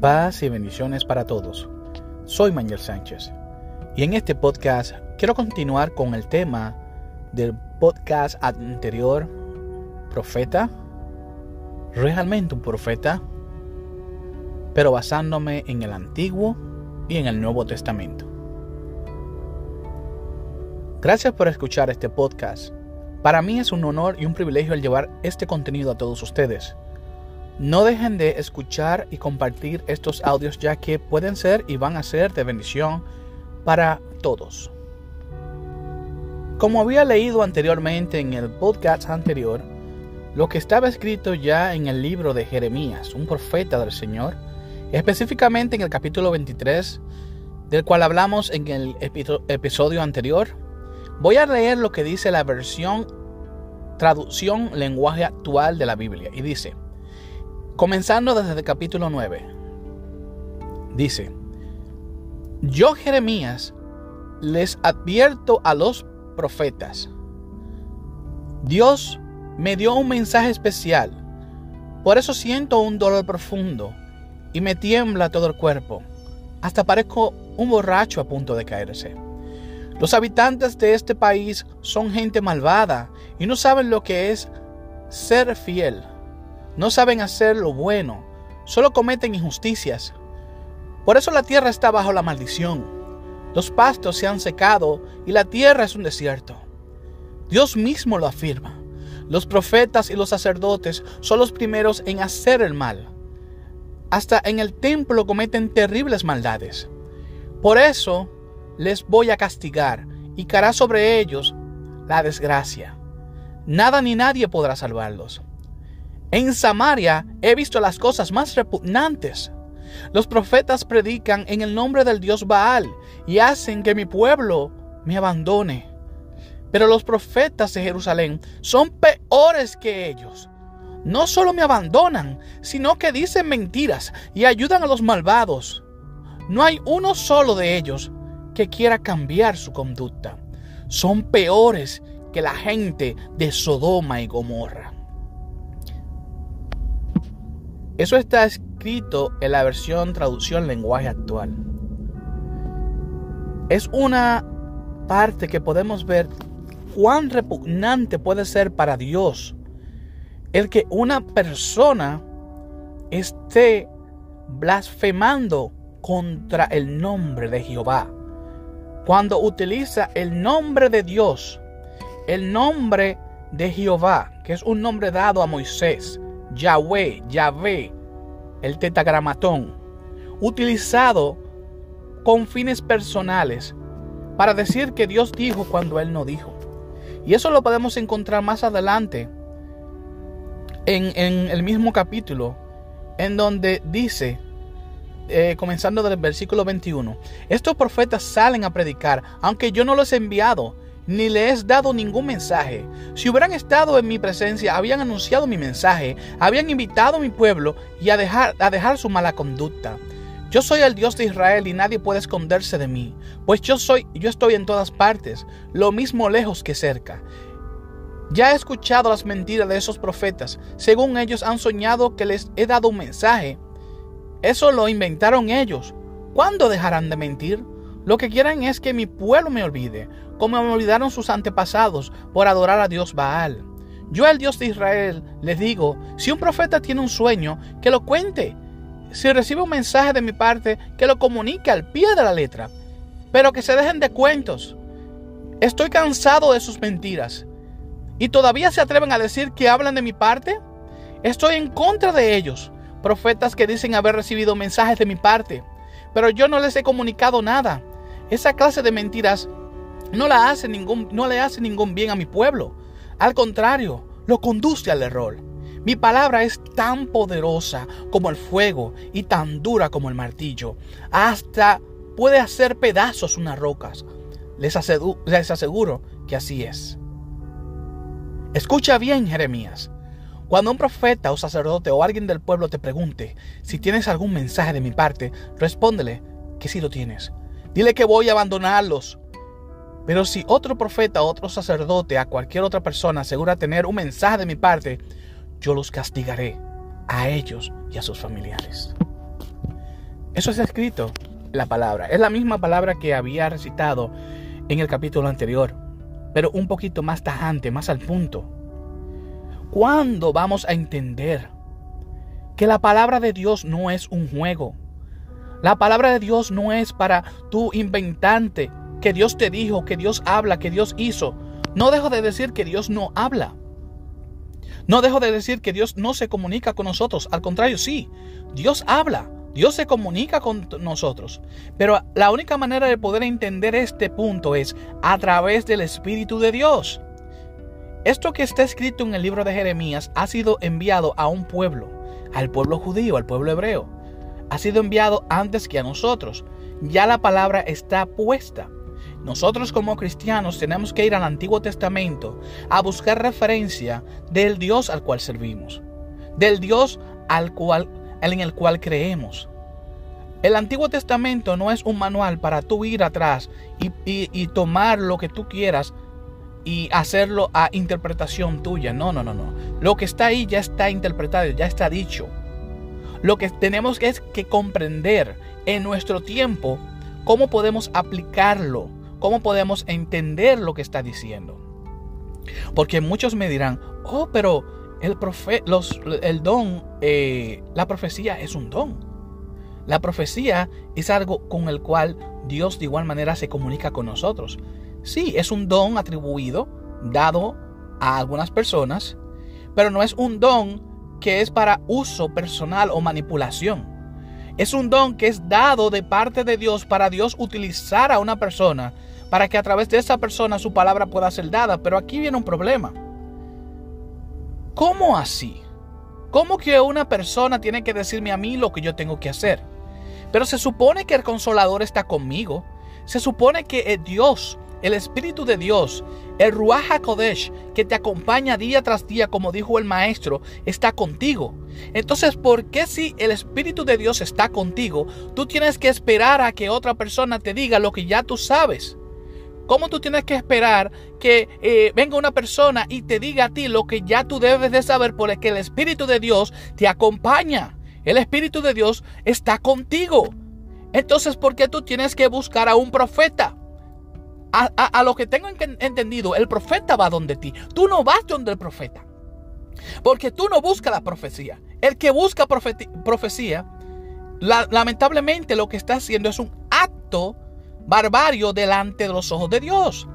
Paz y bendiciones para todos. Soy Manuel Sánchez y en este podcast quiero continuar con el tema del podcast anterior, Profeta. ¿Realmente un profeta? Pero basándome en el Antiguo y en el Nuevo Testamento. Gracias por escuchar este podcast. Para mí es un honor y un privilegio el llevar este contenido a todos ustedes. No dejen de escuchar y compartir estos audios ya que pueden ser y van a ser de bendición para todos. Como había leído anteriormente en el podcast anterior, lo que estaba escrito ya en el libro de Jeremías, un profeta del Señor, específicamente en el capítulo 23, del cual hablamos en el episodio anterior, voy a leer lo que dice la versión traducción lenguaje actual de la Biblia y dice, Comenzando desde el capítulo 9. Dice, yo Jeremías les advierto a los profetas. Dios me dio un mensaje especial. Por eso siento un dolor profundo y me tiembla todo el cuerpo. Hasta parezco un borracho a punto de caerse. Los habitantes de este país son gente malvada y no saben lo que es ser fiel. No saben hacer lo bueno, solo cometen injusticias. Por eso la tierra está bajo la maldición. Los pastos se han secado y la tierra es un desierto. Dios mismo lo afirma. Los profetas y los sacerdotes son los primeros en hacer el mal. Hasta en el templo cometen terribles maldades. Por eso les voy a castigar y caerá sobre ellos la desgracia. Nada ni nadie podrá salvarlos. En Samaria he visto las cosas más repugnantes. Los profetas predican en el nombre del dios Baal y hacen que mi pueblo me abandone. Pero los profetas de Jerusalén son peores que ellos. No solo me abandonan, sino que dicen mentiras y ayudan a los malvados. No hay uno solo de ellos que quiera cambiar su conducta. Son peores que la gente de Sodoma y Gomorra. Eso está escrito en la versión traducción lenguaje actual. Es una parte que podemos ver cuán repugnante puede ser para Dios el que una persona esté blasfemando contra el nombre de Jehová. Cuando utiliza el nombre de Dios, el nombre de Jehová, que es un nombre dado a Moisés, Yahweh, Yahvé, el tetagramatón, utilizado con fines personales para decir que Dios dijo cuando Él no dijo. Y eso lo podemos encontrar más adelante en, el mismo capítulo, en donde dice, eh, comenzando del versículo 21, estos profetas salen a predicar, aunque yo no los he enviado, ni le he dado ningún mensaje. Si hubieran estado en mi presencia, habían anunciado mi mensaje, habían invitado a mi pueblo y a dejar, a dejar su mala conducta. Yo soy el Dios de Israel y nadie puede esconderse de mí, pues yo soy, yo estoy en todas partes, lo mismo lejos que cerca. Ya he escuchado las mentiras de esos profetas. Según ellos han soñado que les he dado un mensaje. Eso lo inventaron ellos. ¿Cuándo dejarán de mentir? Lo que quieren es que mi pueblo me olvide, como me olvidaron sus antepasados por adorar a Dios Baal. Yo, el Dios de Israel, les digo, si un profeta tiene un sueño, que lo cuente. Si recibe un mensaje de mi parte, que lo comunique al pie de la letra. Pero que se dejen de cuentos. Estoy cansado de sus mentiras. ¿Y todavía se atreven a decir que hablan de mi parte? Estoy en contra de ellos, profetas que dicen haber recibido mensajes de mi parte, pero yo no les he comunicado nada. Esa clase de mentiras no, la hace ningún, no le hace ningún bien a mi pueblo. Al contrario, lo conduce al error. Mi palabra es tan poderosa como el fuego y tan dura como el martillo. Hasta puede hacer pedazos unas rocas. Les, les aseguro que así es. Escucha bien, Jeremías. Cuando un profeta o sacerdote o alguien del pueblo te pregunte si tienes algún mensaje de mi parte, respóndele que sí lo tienes. Dile que voy a abandonarlos. Pero si otro profeta, otro sacerdote, a cualquier otra persona asegura tener un mensaje de mi parte, yo los castigaré a ellos y a sus familiares. Eso es escrito, la palabra. Es la misma palabra que había recitado en el capítulo anterior, pero un poquito más tajante, más al punto. ¿Cuándo vamos a entender que la palabra de Dios no es un juego? La palabra de Dios no es para tu inventante, que Dios te dijo, que Dios habla, que Dios hizo. No dejo de decir que Dios no habla. No dejo de decir que Dios no se comunica con nosotros. Al contrario, sí, Dios habla. Dios se comunica con nosotros. Pero la única manera de poder entender este punto es a través del Espíritu de Dios. Esto que está escrito en el libro de Jeremías ha sido enviado a un pueblo, al pueblo judío, al pueblo hebreo. Ha sido enviado antes que a nosotros. Ya la palabra está puesta. Nosotros como cristianos tenemos que ir al Antiguo Testamento a buscar referencia del Dios al cual servimos, del Dios al cual en el cual creemos. El Antiguo Testamento no es un manual para tú ir atrás y, tomar lo que tú quieras y hacerlo a interpretación tuya. No, no, no, no. Lo que está ahí ya está interpretado, ya está dicho. Lo que tenemos es que comprender en nuestro tiempo cómo podemos aplicarlo, cómo podemos entender lo que está diciendo. Porque muchos me dirán, oh, pero el, los, el don, eh, la profecía es un don. La profecía es algo con el cual Dios de igual manera se comunica con nosotros. Sí, es un don atribuido, dado a algunas personas, pero no es un don que es para uso personal o manipulación. Es un don que es dado de parte de Dios para Dios utilizar a una persona para que a través de esa persona su palabra pueda ser dada. Pero aquí viene un problema. ¿Cómo así? ¿Cómo que una persona tiene que decirme a mí lo que yo tengo que hacer? Pero se supone que el consolador está conmigo. Se supone que Dios, el Espíritu de Dios, el Ruach HaKodesh, que te acompaña día tras día, como dijo el Maestro, está contigo. Entonces, ¿por qué si el Espíritu de Dios está contigo, tú tienes que esperar a que otra persona te diga lo que ya tú sabes? ¿Cómo tú tienes que esperar que eh, venga una persona y te diga a ti lo que ya tú debes de saber porque el Espíritu de Dios te acompaña? El Espíritu de Dios está contigo. Entonces, ¿por qué tú tienes que buscar a un profeta? A, lo que tengo entendido, el profeta va donde ti. Tú no vas donde el profeta. Porque tú no buscas la profecía. El que busca profecía, lamentablemente lo que está haciendo es un acto barbario delante de los ojos de Dios,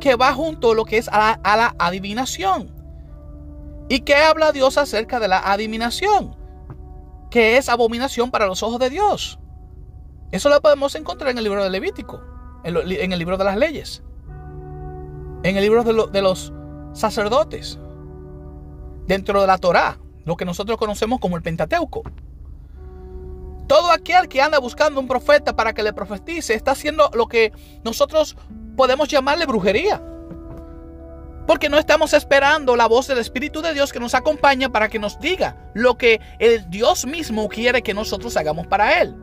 que va junto a lo que es a la, adivinación. ¿Y qué habla Dios acerca de la adivinación? Que es abominación para los ojos de Dios. Eso lo podemos encontrar en el libro de Levítico, en, el libro de las leyes, en el libro de, de los sacerdotes, dentro de la Torá, lo que nosotros conocemos como el Pentateuco. Todo aquel que anda buscando un profeta para que le profetice está haciendo lo que nosotros podemos llamarle brujería. Porque no estamos esperando la voz del Espíritu de Dios que nos acompaña para que nos diga lo que el Dios mismo quiere que nosotros hagamos para Él.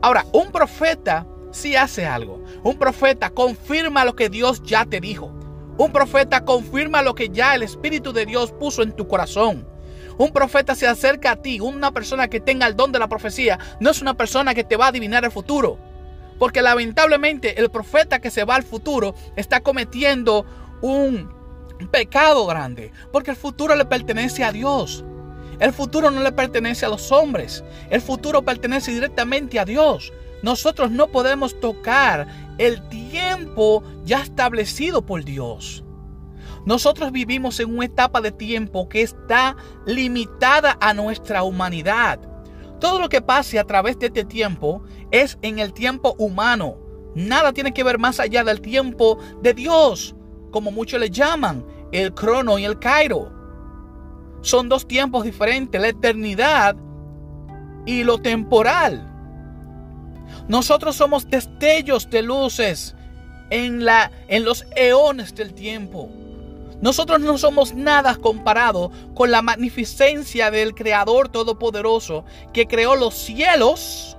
Ahora, un profeta sí hace algo. Un profeta confirma lo que Dios ya te dijo. Un profeta confirma lo que ya el Espíritu de Dios puso en tu corazón. Un profeta se acerca a ti, una persona que tenga el don de la profecía, no es una persona que te va a adivinar el futuro. Porque lamentablemente el profeta que se va al futuro está cometiendo un pecado grande. Porque el futuro le pertenece a Dios. El futuro no le pertenece a los hombres. El futuro pertenece directamente a Dios. Nosotros no podemos tocar el tiempo ya establecido por Dios. Nosotros vivimos en una etapa de tiempo que está limitada a nuestra humanidad. Todo lo que pase a través de este tiempo es en el tiempo humano. Nada tiene que ver más allá del tiempo de Dios, como muchos le llaman, el crono y el cairo. Son dos tiempos diferentes, la eternidad y lo temporal. Nosotros somos destellos de luces en, la, en los eones del tiempo. Nosotros no somos nada comparado con la magnificencia del Creador Todopoderoso que creó los cielos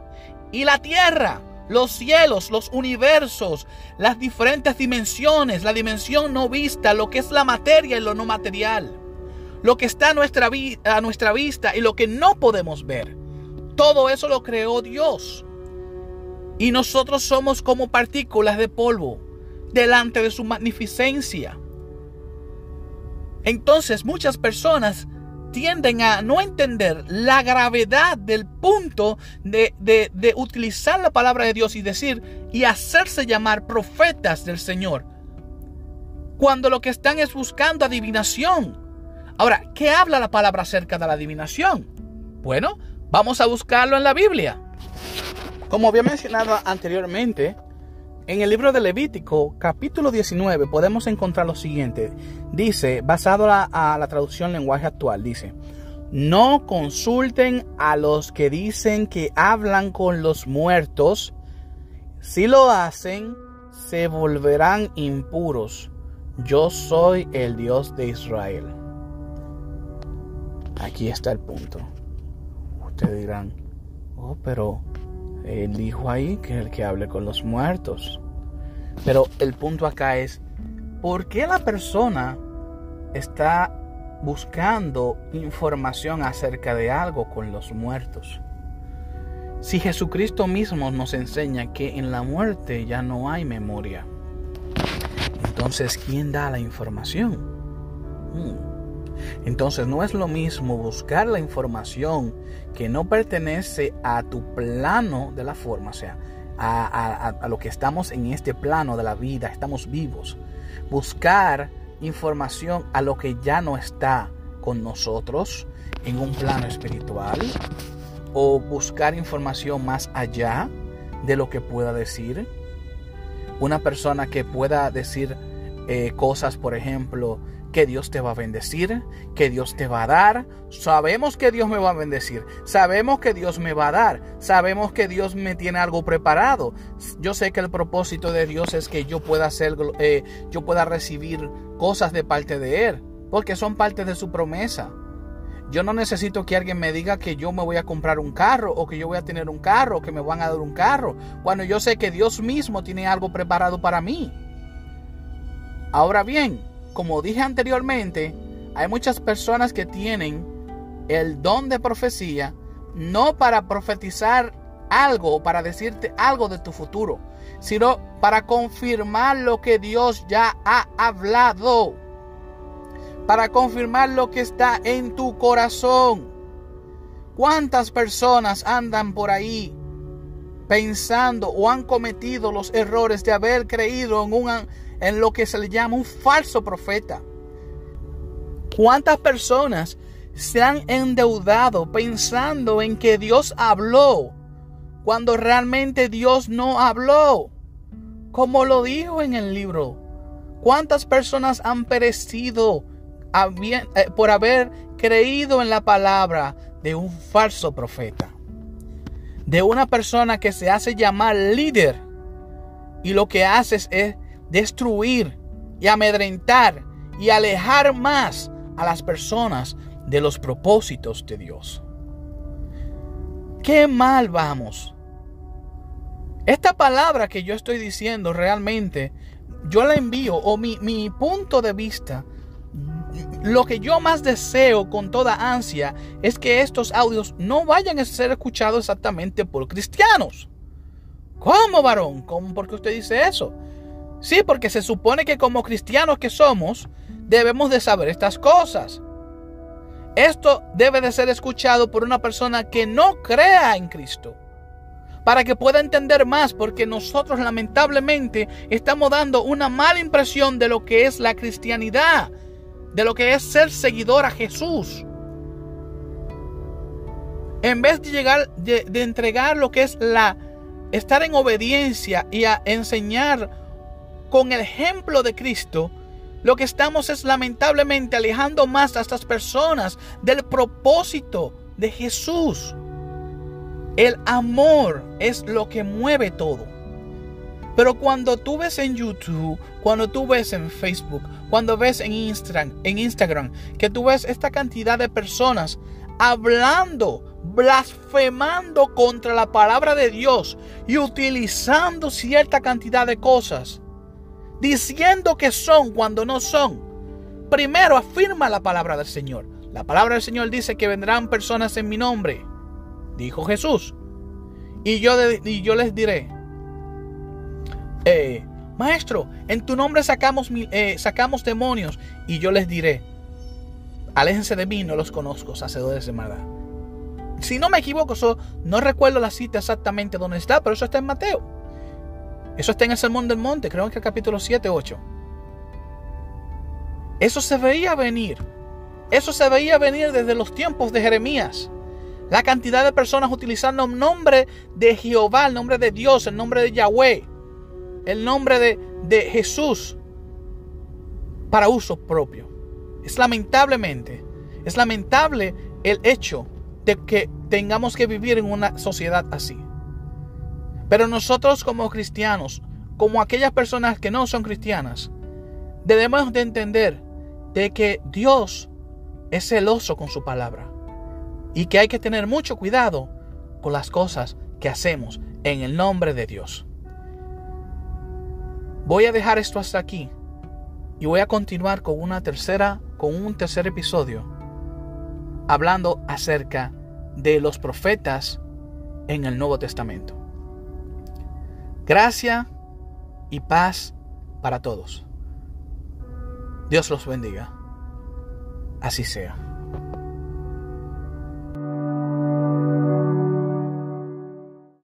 y la tierra. Los cielos, los universos, las diferentes dimensiones, la dimensión no vista, lo que es la materia y lo no material, lo que está a nuestra, a nuestra vista y lo que no podemos ver. Todo eso lo creó Dios. Y nosotros somos como partículas de polvo delante de su magnificencia. Entonces muchas personas tienden a no entender la gravedad del punto de, de, utilizar la palabra de Dios y decir y hacerse llamar profetas del Señor. Cuando lo que están es buscando adivinación. Ahora, ¿qué habla la palabra acerca de la adivinación? Bueno, vamos a buscarlo en la Biblia. Como había mencionado anteriormente, en el libro de Levítico, capítulo 19, podemos encontrar lo siguiente. Dice, basado a la traducción lenguaje actual, dice, no consulten a los que dicen que hablan con los muertos. Si lo hacen, se volverán impuros. Yo soy el Dios de Israel. Aquí está el punto. Ustedes dirán, oh, pero él dijo ahí que el que hable con los muertos. Pero el punto acá es, ¿por qué la persona está buscando información acerca de algo con los muertos? Si Jesucristo mismo nos enseña que en la muerte ya no hay memoria, entonces ¿quién da la información? Hmm. Entonces no es lo mismo buscar la información que no pertenece a tu plano de la forma, o sea, a, lo que estamos en este plano de la vida, estamos vivos. Buscar información a lo que ya no está con nosotros en un plano espiritual o buscar información más allá de lo que pueda decir. Una persona que pueda decir eh, cosas, por ejemplo, que Dios te va a bendecir, que Dios te va a dar. Sabemos que Dios me va a bendecir, sabemos que Dios me va a dar, sabemos que Dios me tiene algo preparado. Yo sé que el propósito de Dios es que yo pueda hacer, eh, yo pueda recibir cosas de parte de Él, porque son parte de su promesa. Yo no necesito que alguien me diga que yo me voy a comprar un carro o que yo voy a tener un carro o que me van a dar un carro, cuando yo sé que Dios mismo tiene algo preparado para mí. Ahora bien, como dije anteriormente, hay muchas personas que tienen el don de profecía no para profetizar algo para decirte algo de tu futuro, sino para confirmar lo que Dios ya ha hablado, para confirmar lo que está en tu corazón. ¿Cuántas personas andan por ahí pensando o han cometido los errores de haber creído en un en lo que se le llama un falso profeta. ¿Cuántas personas se han endeudado pensando en que Dios habló cuando realmente Dios no habló? Como lo dijo en el libro. ¿Cuántas personas han perecido eh, por haber creído en la palabra de un falso profeta? De una persona que se hace llamar líder y lo que hace es destruir y amedrentar y alejar más a las personas de los propósitos de Dios. Qué mal vamos. Esta palabra que yo estoy diciendo realmente, yo la envío, o mi, mi punto de vista, lo que yo más deseo con toda ansia es que estos audios no vayan a ser escuchados exactamente por cristianos. ¿Cómo, varón? ¿Cómo? ¿Por qué usted dice eso? Sí, porque se supone que como cristianos que somos, debemos de saber estas cosas. Esto debe de ser escuchado por una persona que no crea en Cristo. Para que pueda entender más, porque nosotros lamentablemente estamos dando una mala impresión de lo que es la cristianidad, de lo que es ser seguidor a Jesús. En vez de llegar, de, de entregar lo que es la, estar en obediencia y a enseñar con el ejemplo de Cristo, lo que estamos es lamentablemente alejando más a estas personas del propósito de Jesús. El amor es lo que mueve todo. Pero cuando tú ves en YouTube, cuando tú ves en Facebook, cuando ves en Instagram, en Instagram, que tú ves esta cantidad de personas hablando, blasfemando contra la palabra de Dios y utilizando cierta cantidad de cosas, diciendo que son cuando no son. Primero afirma la palabra del Señor. La palabra del Señor dice que vendrán personas en mi nombre. dijo Jesús. Y yo, y yo les diré, eh, maestro, en tu nombre sacamos, eh, sacamos demonios. Y yo les diré, aléjense de mí, no los conozco, hacedores de maldad. Si no me equivoco, no recuerdo la cita exactamente dónde está, pero eso está en Mateo. Eso está en el Sermón del Monte, creo que el capítulo 7, 8. Eso se veía venir. Eso se veía venir desde los tiempos de Jeremías. La cantidad de personas utilizando el nombre de Jehová, el nombre de Dios, el nombre de Yahweh, el nombre de, de Jesús para uso propio. Es lamentablemente, es lamentable el hecho de que tengamos que vivir en una sociedad así. Pero nosotros como cristianos, como aquellas personas que no son cristianas, debemos de entender de que Dios es celoso con su palabra y que hay que tener mucho cuidado con las cosas que hacemos en el nombre de Dios. Voy a dejar esto hasta aquí y voy a continuar con una tercera con un tercer episodio hablando acerca de los profetas en el Nuevo Testamento. Gracia y paz para todos. Dios los bendiga. Así sea.